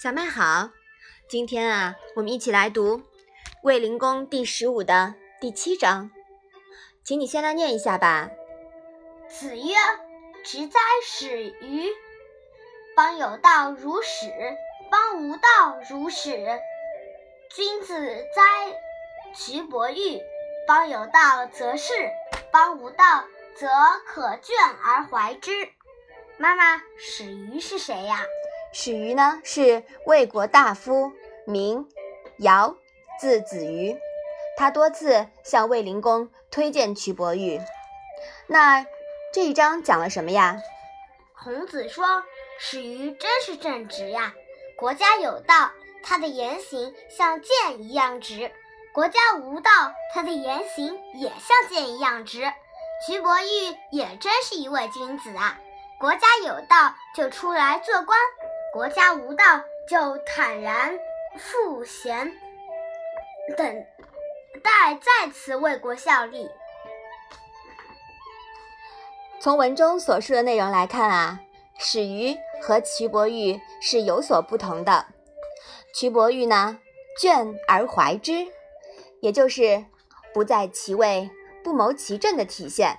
小麦好，今天啊，我们一起来读《卫灵公》第十五的第七章，请你先来念一下吧。子曰：“直哉，始于！邦有道如始，邦无道如始。君子哉，蘧伯玉！邦有道则仕，邦无道则可倦而怀之。”妈妈，始于是谁呀？始于呢是魏国大夫，名尧，字子瑜。他多次向卫灵公推荐蘧伯玉。那这一章讲了什么呀？孔子说：“始于真是正直呀，国家有道，他的言行像剑一样直；国家无道，他的言行也像剑一样直。蘧伯玉也真是一位君子啊，国家有道就出来做官。”国家无道，就坦然赋闲，等待再次为国效力。从文中所述的内容来看啊，始于和蘧伯玉是有所不同的。蘧伯玉呢，倦而怀之，也就是不在其位，不谋其政的体现。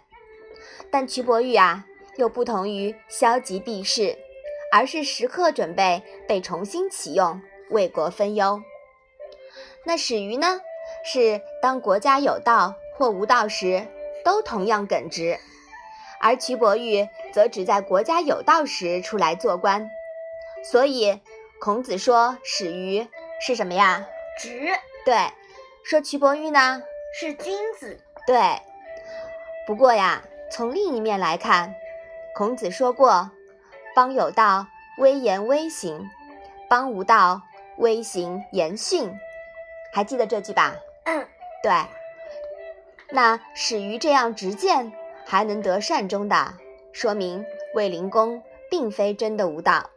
但蘧伯玉啊，又不同于消极避世。而是时刻准备被重新启用，为国分忧。那始于呢？是当国家有道或无道时，都同样耿直；而蘧伯玉则只在国家有道时出来做官。所以孔子说始于是什么呀？直。对。说蘧伯玉呢？是君子。对。不过呀，从另一面来看，孔子说过。邦有道，威严威行；邦无道，威行严训。还记得这句吧？嗯，对。那始于这样直谏，还能得善终的，说明卫灵公并非真的无道。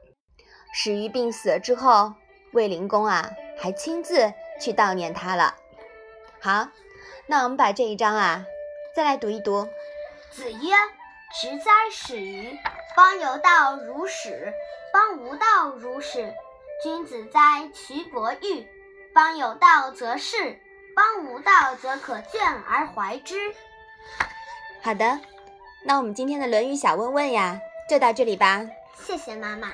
始于病死了之后，卫灵公啊，还亲自去悼念他了。好，那我们把这一章啊，再来读一读。子曰。直哉，始于！邦有道如始，邦无道如始。君子哉，其伯玉！邦有道则仕，邦无道则可倦而怀之。好的，那我们今天的《论语》小问问呀，就到这里吧。谢谢妈妈。